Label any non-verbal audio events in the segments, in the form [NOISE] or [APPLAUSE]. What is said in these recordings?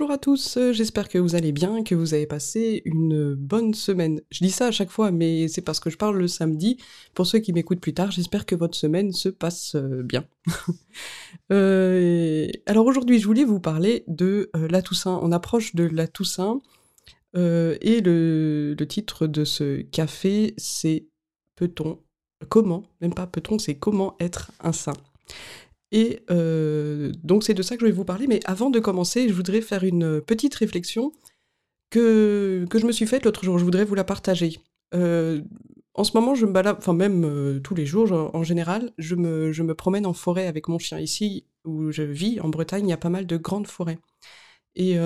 Bonjour à tous, euh, j'espère que vous allez bien, que vous avez passé une bonne semaine. Je dis ça à chaque fois, mais c'est parce que je parle le samedi. Pour ceux qui m'écoutent plus tard, j'espère que votre semaine se passe euh, bien. [LAUGHS] Euh, alors aujourd'hui, je voulais vous parler de la Toussaint. On approche de la Toussaint, et le, le titre de ce café, c'est Peut-on, comment, même pas peut-on, c'est comment être un saint. Et euh, donc c'est de ça que je vais vous parler, mais avant de commencer, je voudrais faire une petite réflexion que, que je me suis faite l'autre jour, je voudrais vous la partager. Euh, en ce moment, je me balade, enfin même euh, tous les jours en général, je me, je me promène en forêt avec mon chien. Ici où je vis, en Bretagne, il y a pas mal de grandes forêts. Et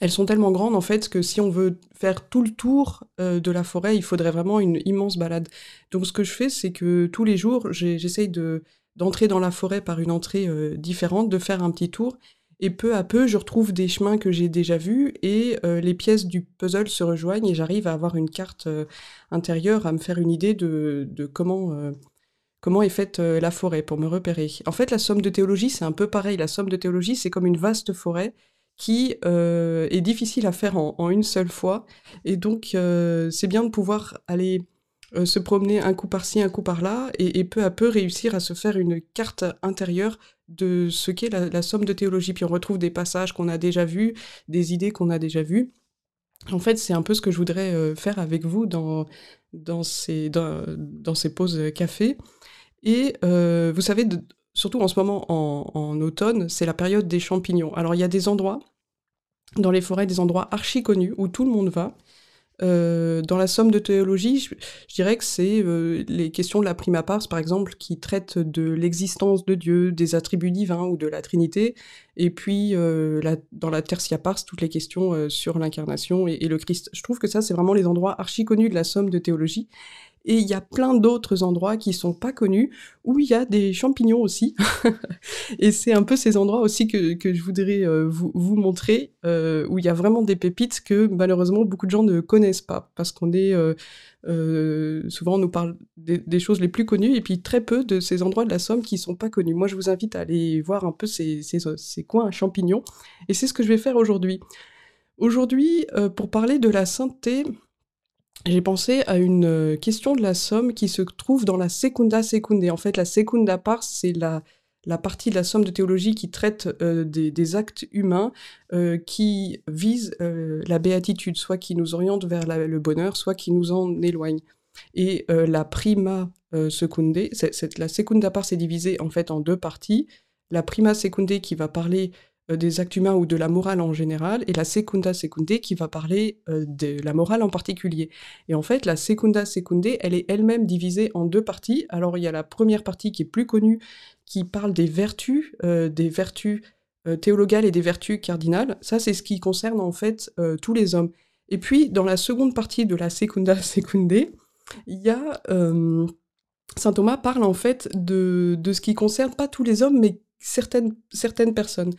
elles sont tellement grandes en fait que si on veut faire tout le tour de la forêt, il faudrait vraiment une immense balade. Donc ce que je fais, c'est que tous les jours, j'essaye de d'entrer dans la forêt par une entrée euh, différente, de faire un petit tour. Et peu à peu, je retrouve des chemins que j'ai déjà vus et euh, les pièces du puzzle se rejoignent et j'arrive à avoir une carte euh, intérieure, à me faire une idée de, comment, comment est faite la forêt pour me repérer. En fait, la somme de théologie, c'est un peu pareil. La somme de théologie, c'est comme une vaste forêt qui est difficile à faire en, en, une seule fois. Et donc, c'est bien de pouvoir aller euh, se promener un coup par-ci, un coup par-là, et, peu à peu réussir à se faire une carte intérieure de ce qu'est la, somme de théologie. Puis on retrouve des passages qu'on a déjà vus, des idées qu'on a déjà vues. En fait, c'est un peu ce que je voudrais euh, faire avec vous dans, dans, ces, dans, ces pauses café. Et euh, vous savez, surtout en ce moment en, en automne, c'est la période des champignons. Alors il y a des endroits dans les forêts, des endroits archi connus où tout le monde va. Euh, dans la somme de théologie, je, dirais que c'est euh, les questions de la prima pars, par exemple, qui traitent de l'existence de Dieu, des attributs divins ou de la Trinité, et puis euh, dans la tertia pars, toutes les questions sur l'incarnation et, et, le Christ. Je trouve que ça, c'est vraiment les endroits archi connus de la somme de théologie. Et il y a plein d'autres endroits qui sont pas connus où il y a des champignons aussi. [LAUGHS] et c'est un peu ces endroits aussi que, que je voudrais euh, vous, vous, montrer, euh, où il y a vraiment des pépites que malheureusement beaucoup de gens ne connaissent pas, parce qu'on est euh, souvent on nous parle des, choses les plus connues et puis très peu de ces endroits de la Somme qui sont pas connus. Moi, je vous invite à aller voir un peu ces, ces, ces coins à champignons, et c'est ce que je vais faire aujourd'hui. Aujourd'hui, pour parler de la sainteté, j'ai pensé à une euh, question de la somme qui se trouve dans la secunda secundae. En fait, la secunda part, c'est la, la partie de la somme de théologie qui traite euh, des, actes humains euh, qui visent la béatitude, soit qui nous oriente vers le bonheur, soit qui nous en éloigne. Et la prima secundae, la secunda part, c'est divisé en fait en deux parties. La prima secundae qui va parler euh, des actes humains ou de la morale en général, et la secunda secundae qui va parler euh, de la morale en particulier. Et en fait, la secunda secundae, elle est elle-même divisée en deux parties. Alors il y a la première partie qui est plus connue, qui parle des vertus, euh, des vertus théologales et des vertus cardinales. Ça, c'est ce qui concerne en fait tous les hommes. Et puis, dans la seconde partie de la secunda secundae, il y a... Saint Thomas parle en fait de, de ce qui concerne pas tous les hommes, mais certaines, certaines personnes.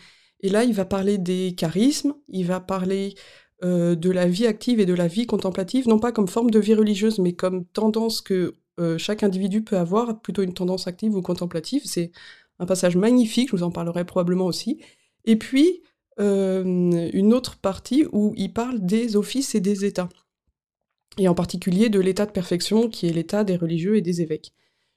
Et là, il va parler des charismes, il va parler euh, de la vie active et de la vie contemplative, non pas comme forme de vie religieuse, mais comme tendance que euh, chaque individu peut avoir, plutôt une tendance active ou contemplative. C'est un passage magnifique, je vous en parlerai probablement aussi. Et puis, euh, une autre partie où il parle des offices et des états, et en particulier de l'état de perfection qui est l'état des religieux et des évêques.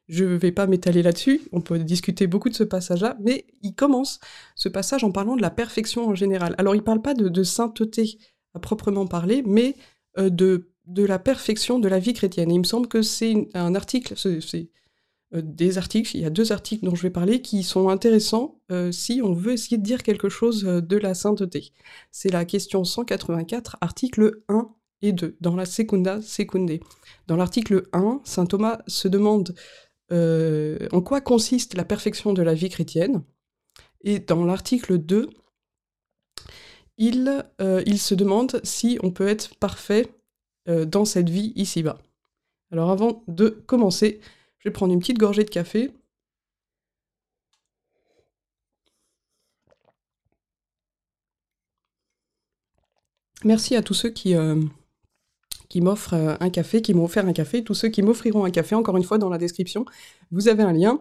Je ne vais pas m'étaler là-dessus, on peut discuter beaucoup de ce passage-là, mais il commence ce passage en parlant de la perfection en général. Alors il ne parle pas de, sainteté à proprement parler, mais euh, de, la perfection de la vie chrétienne. Il me semble que c'est un article, c'est euh, des articles, il y a deux articles dont je vais parler qui sont intéressants euh, si on veut essayer de dire quelque chose de la sainteté. C'est la question 184, article 1 et 2, dans la Secunda Secundae. Dans l'article 1, saint Thomas se demande euh, en quoi consiste la perfection de la vie chrétienne. Et dans l'article 2, il, euh, il, se demande si on peut être parfait euh, dans cette vie ici-bas. Alors avant de commencer, je vais prendre une petite gorgée de café. Merci à tous ceux qui, qui m'offrent euh, un café, qui m'ont offert un café. Tous ceux qui m'offriront un café, encore une fois, dans la description, vous avez un lien.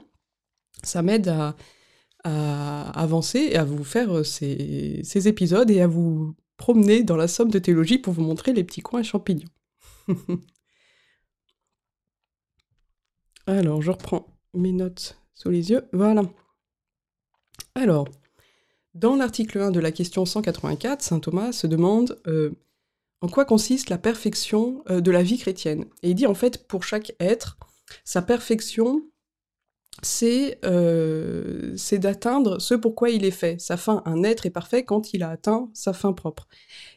Ça m'aide à, avancer et à vous faire ces, ces épisodes et à vous promener dans la somme de théologie pour vous montrer les petits coins champignons. [LAUGHS] Alors, je reprends mes notes sous les yeux. Voilà. Alors, dans l'article 1 de la question 184, saint Thomas se demande euh, en quoi consiste la perfection euh, de la vie chrétienne? Et il dit en fait, pour chaque être, sa perfection, c'est euh, d'atteindre ce pourquoi il est fait. Sa fin, un être est parfait quand il a atteint sa fin propre.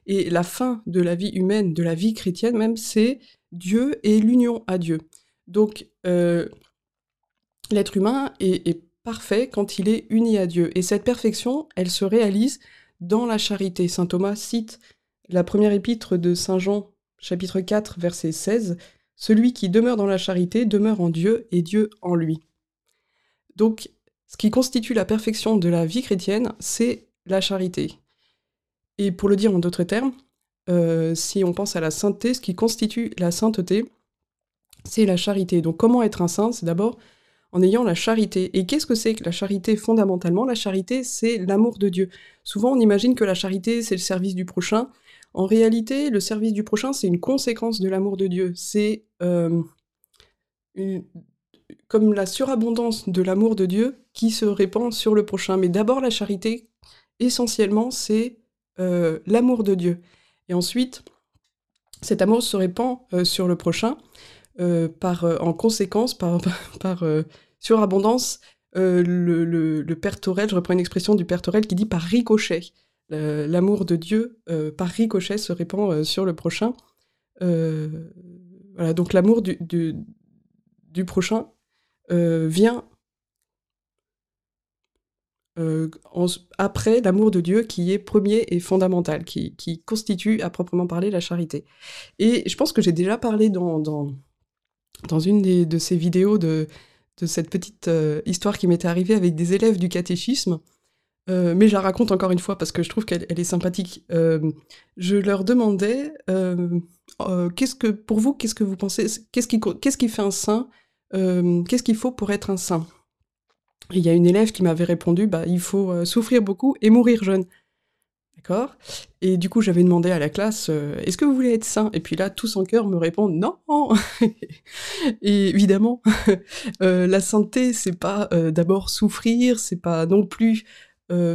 Et la fin de la vie humaine, de la vie chrétienne même, c'est Dieu et l'union à Dieu. Donc, euh, l'être humain est, parfait quand il est uni à Dieu. Et cette perfection, elle se réalise dans la charité. Saint Thomas cite la première épître de Saint Jean, chapitre 4, verset 16. Celui qui demeure dans la charité demeure en Dieu et Dieu en lui. Donc, ce qui constitue la perfection de la vie chrétienne, c'est la charité. Et pour le dire en d'autres termes, euh, si on pense à la sainteté, ce qui constitue la sainteté, c'est la charité. Donc comment être un saint? C'est d'abord en ayant la charité. Et qu'est-ce que c'est que la charité? Fondamentalement La charité, c'est l'amour de Dieu. Souvent, on imagine que la charité, c'est le service du prochain. En réalité, le service du prochain, c'est une conséquence de l'amour de Dieu. C'est euh, comme la surabondance de l'amour de Dieu qui se répand sur le prochain. Mais d'abord, la charité, essentiellement, c'est euh, l'amour de Dieu. Et ensuite, cet amour se répand euh, sur le prochain. Par, en conséquence, par, [LAUGHS] surabondance, le, Père Torel, je reprends une expression du Père Torel qui dit par ricochet. L'amour de Dieu, par ricochet, se répand sur le prochain. voilà, donc l'amour du, du, prochain vient après l'amour de Dieu qui est premier et fondamental, qui, qui, constitue à proprement parler la charité. Et je pense que j'ai déjà parlé dans, dans, dans une de ces vidéos de, de cette petite euh, histoire qui m'était arrivée avec des élèves du catéchisme, euh, mais je la raconte encore une fois parce que je trouve qu'elle est sympathique. Euh, je leur demandais, qu'est-ce que, pour vous, qu'est-ce que vous pensez, qu'est-ce qui, qu'est-ce qui fait un saint Qu'est-ce qu'il faut pour être un saint? Il y a une élève qui m'avait répondu, bah, il faut souffrir beaucoup et mourir jeune. D'accord? Et du coup, j'avais demandé à la classe euh, Est-ce que vous voulez être saint? Et puis là, tous en cœur me répondent Non [LAUGHS] Et évidemment, [LAUGHS] euh, la santé, c'est pas euh, d'abord souffrir, c'est pas non plus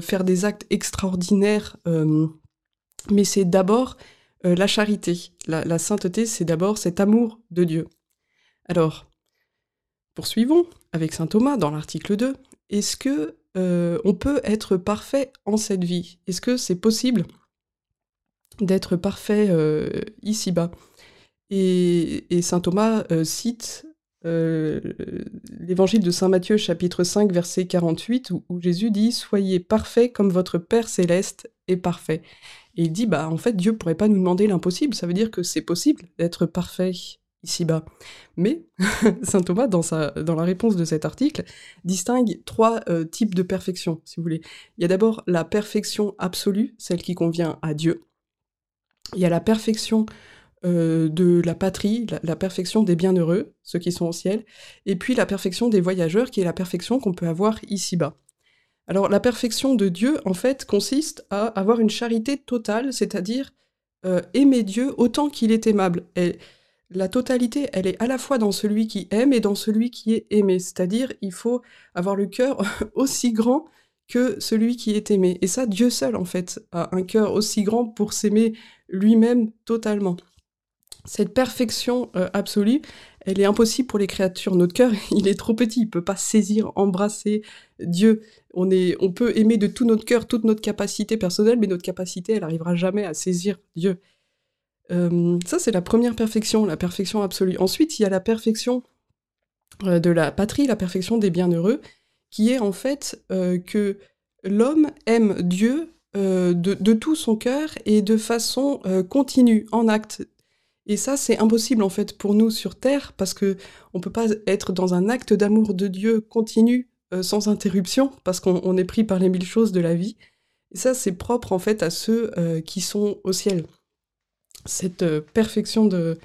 faire des actes extraordinaires, mais c'est d'abord la charité. La, sainteté, c'est d'abord cet amour de Dieu. Alors, poursuivons avec saint Thomas dans l'article 2. Est-ce que euh, on peut être parfait en cette vie? Est-ce que c'est possible d'être parfait euh, ici-bas? Et, saint Thomas euh, cite l'évangile de saint Matthieu chapitre 5 verset 48 où, où, Jésus dit Soyez parfaits comme votre Père céleste est parfait. Et il dit bah en fait Dieu pourrait pas nous demander l'impossible, ça veut dire que c'est possible d'être parfait ici-bas. Mais [LAUGHS] saint Thomas, dans, sa, dans la réponse de cet article, distingue trois euh, types de perfection, si vous voulez. Il y a d'abord la perfection absolue, celle qui convient à Dieu. Il y a la perfection euh, de la patrie, la, perfection des bienheureux, ceux qui sont au ciel, et puis la perfection des voyageurs, qui est la perfection qu'on peut avoir ici-bas. Alors la perfection de Dieu, en fait, consiste à avoir une charité totale, c'est-à-dire euh, aimer Dieu autant qu'il est aimable. Et la totalité, elle est à la fois dans celui qui aime et dans celui qui est aimé. C'est-à-dire, il faut avoir le cœur [LAUGHS] aussi grand que celui qui est aimé. Et ça, Dieu seul, en fait, a un cœur aussi grand pour s'aimer lui-même totalement. Cette perfection euh, absolue, elle est impossible pour les créatures. Notre cœur, [LAUGHS] il est trop petit, il peut pas saisir, embrasser Dieu. On, est, on peut aimer de tout notre cœur, toute notre capacité personnelle, mais notre capacité, elle arrivera jamais à saisir Dieu. Euh, ça, c'est la première perfection, la perfection absolue. Ensuite, il y a la perfection euh, de la patrie, la perfection des bienheureux, qui est en fait que l'homme aime Dieu de, tout son cœur et de façon continue, en acte. Et ça, c'est impossible en fait pour nous sur Terre, parce que on peut pas être dans un acte d'amour de Dieu continu sans interruption, parce qu'on est pris par les mille choses de la vie. Et ça, c'est propre en fait à ceux qui sont au ciel cette euh, perfection de,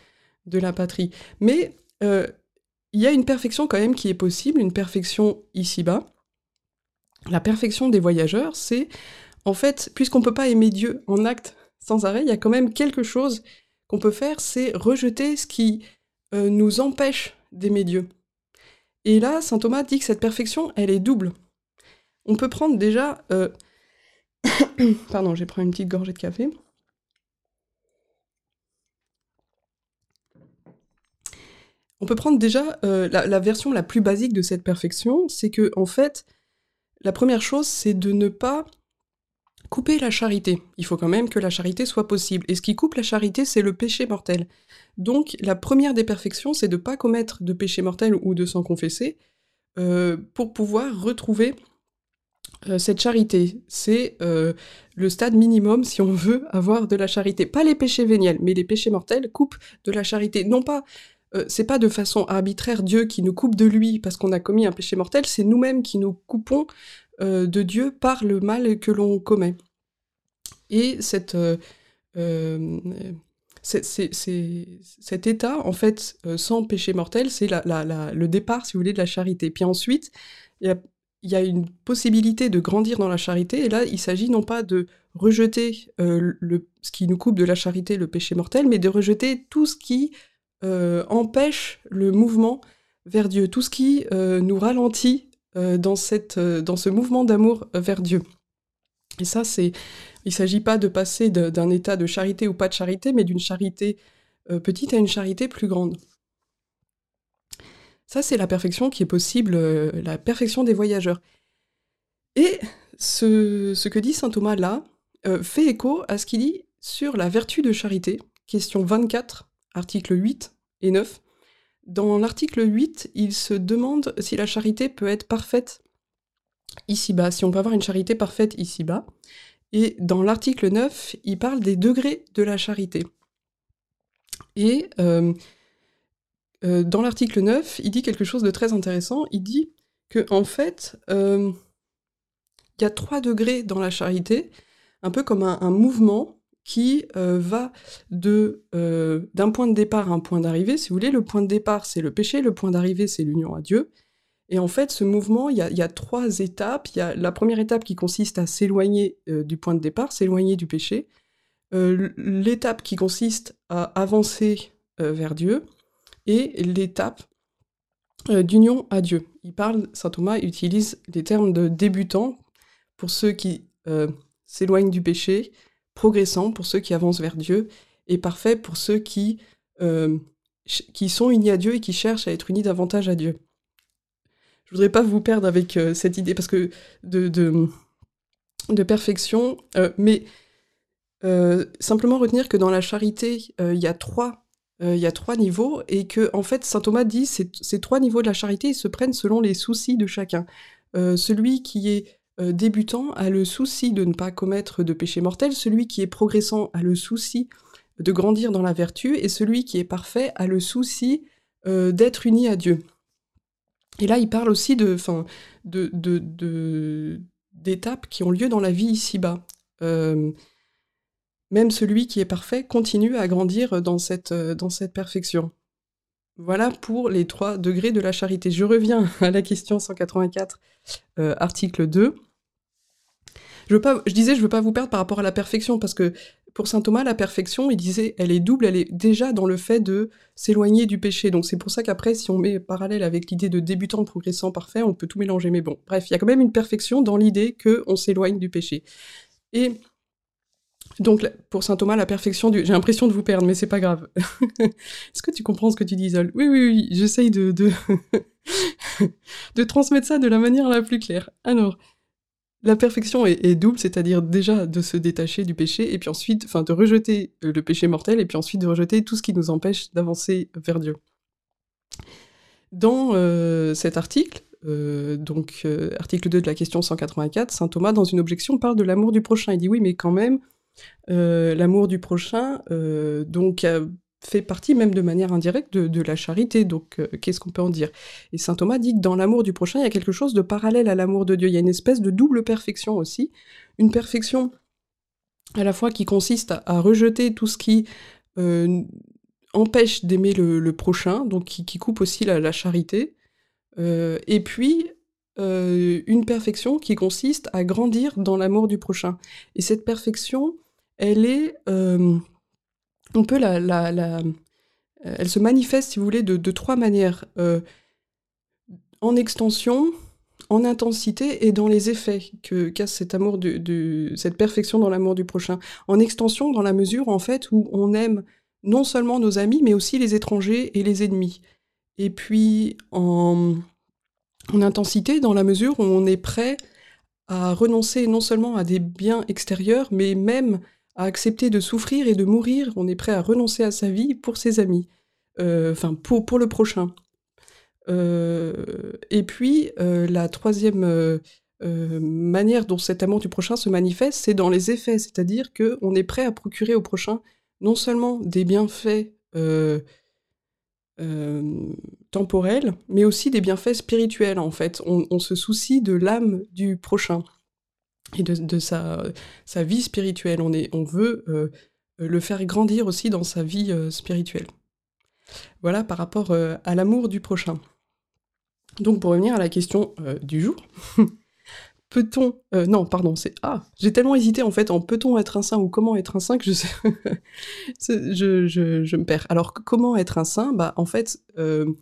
de la patrie. Mais euh, il y a une perfection quand même qui est possible, une perfection ici-bas. la perfection des voyageurs, c'est en fait, puisqu'on ne peut pas aimer Dieu en acte sans arrêt, il y a quand même quelque chose qu'on peut faire, c'est rejeter ce qui euh, nous empêche d'aimer Dieu. Et là, saint Thomas dit que cette perfection, elle est double. On peut prendre déjà... Euh, [COUGHS] pardon, j'ai pris une petite gorgée de café. On peut prendre déjà euh, la, version la plus basique de cette perfection, c'est que en fait, la première chose, c'est de ne pas couper la charité. Il faut quand même que la charité soit possible. Et ce qui coupe la charité, c'est le péché mortel. Donc la première des perfections, c'est de ne pas commettre de péché mortel ou de s'en confesser euh, pour pouvoir retrouver euh, cette charité. C'est le stade minimum si on veut avoir de la charité. Pas les péchés véniels, mais les péchés mortels coupent de la charité. Non pas euh, c'est pas de façon arbitraire Dieu qui nous coupe de lui parce qu'on a commis un péché mortel, c'est nous-mêmes qui nous coupons euh, de Dieu par le mal que l'on commet. Et cette, euh, cet état, en fait, sans péché mortel, c'est le départ, si vous voulez, de la charité. Puis ensuite, il y a, une possibilité de grandir dans la charité, et là, il s'agit non pas de rejeter ce qui nous coupe de la charité, le péché mortel, mais de rejeter tout ce qui euh, empêche le mouvement vers Dieu, tout ce qui euh, nous ralentit euh, dans, cette, dans ce mouvement d'amour vers Dieu. Et ça, c'est, il ne s'agit pas de passer d'un état de charité ou pas de charité, mais d'une charité petite à une charité plus grande. Ça, c'est la perfection qui est possible, la perfection des voyageurs. Et ce, que dit saint Thomas là fait écho à ce qu'il dit sur la vertu de charité, question 24 article 8 et 9. Dans l'article 8, il se demande si la charité peut être parfaite ici-bas, si on peut avoir une charité parfaite ici-bas. Et dans l'article 9, il parle des degrés de la charité. Et euh, euh, dans l'article 9, il dit quelque chose de très intéressant. Il dit que en fait, euh, il y a trois degrés dans la charité, un peu comme un mouvement qui euh, va de euh, d'un point de départ à un point d'arrivée. Si vous voulez, le point de départ, c'est le péché, le point d'arrivée, c'est l'union à Dieu. Et en fait, ce mouvement, il y a, trois étapes. Il y a la première étape qui consiste à s'éloigner euh, du point de départ, s'éloigner du péché. l'étape qui consiste à avancer vers Dieu. Et l'étape d'union à Dieu. Il parle, saint Thomas utilise les termes de débutant pour ceux qui s'éloignent du péché, progressant pour ceux qui avancent vers Dieu et parfait pour ceux qui, euh, qui sont unis à Dieu et qui cherchent à être unis davantage à Dieu. Je voudrais pas vous perdre avec euh, cette idée parce que de, de, perfection, euh, mais simplement retenir que dans la charité, il y a trois y a trois niveaux et que en fait saint Thomas dit ces, ces trois niveaux de la charité se prennent selon les soucis de chacun. celui qui est débutant a le souci de ne pas commettre de péché mortel, celui qui est progressant a le souci de grandir dans la vertu, et celui qui est parfait a le souci euh, d'être uni à Dieu. Et là, il parle aussi de, d'étapes qui ont lieu dans la vie ici-bas. Euh, même celui qui est parfait continue à grandir dans cette, dans cette perfection. Voilà pour les trois degrés de la charité. Je reviens à la question 184, article 2. Je, pas, je disais, je veux pas vous perdre par rapport à la perfection, parce que pour saint Thomas, la perfection, il disait, elle est double, elle est déjà dans le fait de s'éloigner du péché. Donc c'est pour ça qu'après, si on met parallèle avec l'idée de débutant, progressant, parfait, on peut tout mélanger. Mais bon, bref, il y a quand même une perfection dans l'idée qu'on s'éloigne du péché. Et donc, pour saint Thomas, la perfection du... J'ai l'impression de vous perdre, mais c'est pas grave. [LAUGHS] Est-ce que tu comprends ce que tu dis, Isol Oui, oui, oui, j'essaye de... [LAUGHS] de transmettre ça de la manière la plus claire. Alors, la perfection est, double, c'est-à-dire déjà de se détacher du péché, et puis ensuite, enfin, de rejeter euh, le péché mortel, et puis ensuite de rejeter tout ce qui nous empêche d'avancer vers Dieu. Dans euh, cet article, euh, donc article 2 de la question 184, saint Thomas, dans une objection, parle de l'amour du prochain. Il dit oui, mais quand même, l'amour du prochain, donc fait partie même de manière indirecte de, la charité. Donc, euh, qu'est-ce qu'on peut en dire? Et saint Thomas dit que dans l'amour du prochain, il y a quelque chose de parallèle à l'amour de Dieu. Il y a une espèce de double perfection aussi. Une perfection à la fois qui consiste à, rejeter tout ce qui euh, empêche d'aimer le, prochain, donc qui, coupe aussi la, charité. Euh, et puis, une perfection qui consiste à grandir dans l'amour du prochain. Et cette perfection, elle est, on peut la, la, elle se manifeste, si vous voulez, de, trois manières en extension, en intensité et dans les effets que casse cet amour de, cette perfection dans l'amour du prochain. En extension, dans la mesure en fait où on aime non seulement nos amis, mais aussi les étrangers et les ennemis. Et puis en, en intensité, dans la mesure où on est prêt à renoncer non seulement à des biens extérieurs, mais même à accepter de souffrir et de mourir. On est prêt à renoncer à sa vie pour ses amis, euh, enfin pour, le prochain. Euh, et puis, euh, la troisième manière dont cet amour du prochain se manifeste, c'est dans les effets, c'est-à-dire qu'on est prêt à procurer au prochain non seulement des bienfaits temporels, mais aussi des bienfaits spirituels, en fait. On, se soucie de l'âme du prochain et de, sa, vie spirituelle. On, veut le faire grandir aussi dans sa vie spirituelle. Voilà par rapport à l'amour du prochain. Donc pour revenir à la question euh, du jour, [LAUGHS] peut-on... Euh, non, pardon, c'est... Ah, j'ai tellement hésité en fait en peut-on être un saint ou comment être un saint que je sais... [LAUGHS] je, me perds. Alors comment être un saint? Bah en fait, euh,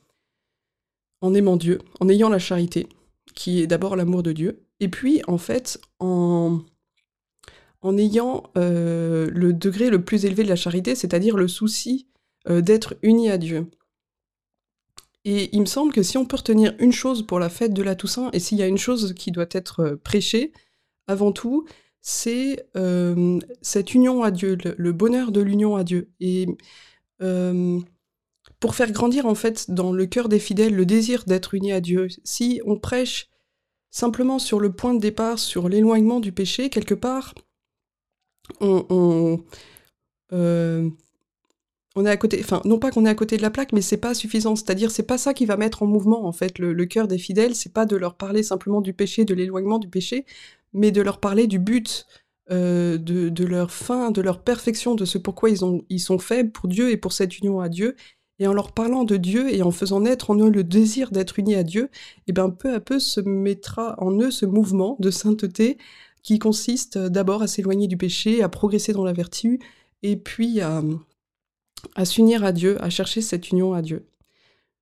en aimant Dieu, en ayant la charité, qui est d'abord l'amour de Dieu, et puis en fait en, en ayant le degré le plus élevé de la charité, c'est-à-dire le souci d'être uni à Dieu. Et il me semble que si on peut retenir une chose pour la fête de la Toussaint, et s'il y a une chose qui doit être euh, prêchée, avant tout, c'est euh, cette union à Dieu, le, bonheur de l'union à Dieu. Et euh, pour faire grandir en fait dans le cœur des fidèles le désir d'être unis à Dieu, si on prêche simplement sur le point de départ, sur l'éloignement du péché, quelque part, on, on est à côté, enfin non pas qu'on est à côté de la plaque, mais c'est pas suffisant. C'est-à-dire c'est pas ça qui va mettre en mouvement en fait le, cœur des fidèles. C'est pas de leur parler simplement du péché, de l'éloignement du péché, mais de leur parler du but, euh, de, leur fin, de leur perfection, de ce pourquoi ils sont faibles pour Dieu et pour cette union à Dieu. Et en leur parlant de Dieu et en faisant naître en eux le désir d'être unis à Dieu, et eh ben peu à peu se mettra en eux ce mouvement de sainteté qui consiste d'abord à s'éloigner du péché, à progresser dans la vertu, et puis à, s'unir à Dieu, à chercher cette union à Dieu.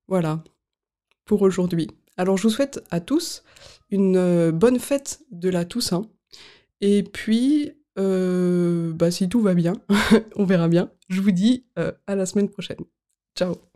Voilà, pour aujourd'hui. Alors je vous souhaite à tous une euh, bonne fête de la Toussaint. Et puis, euh, bah, si tout va bien, [LAUGHS] on verra bien. Je vous dis euh, à la semaine prochaine. Ciao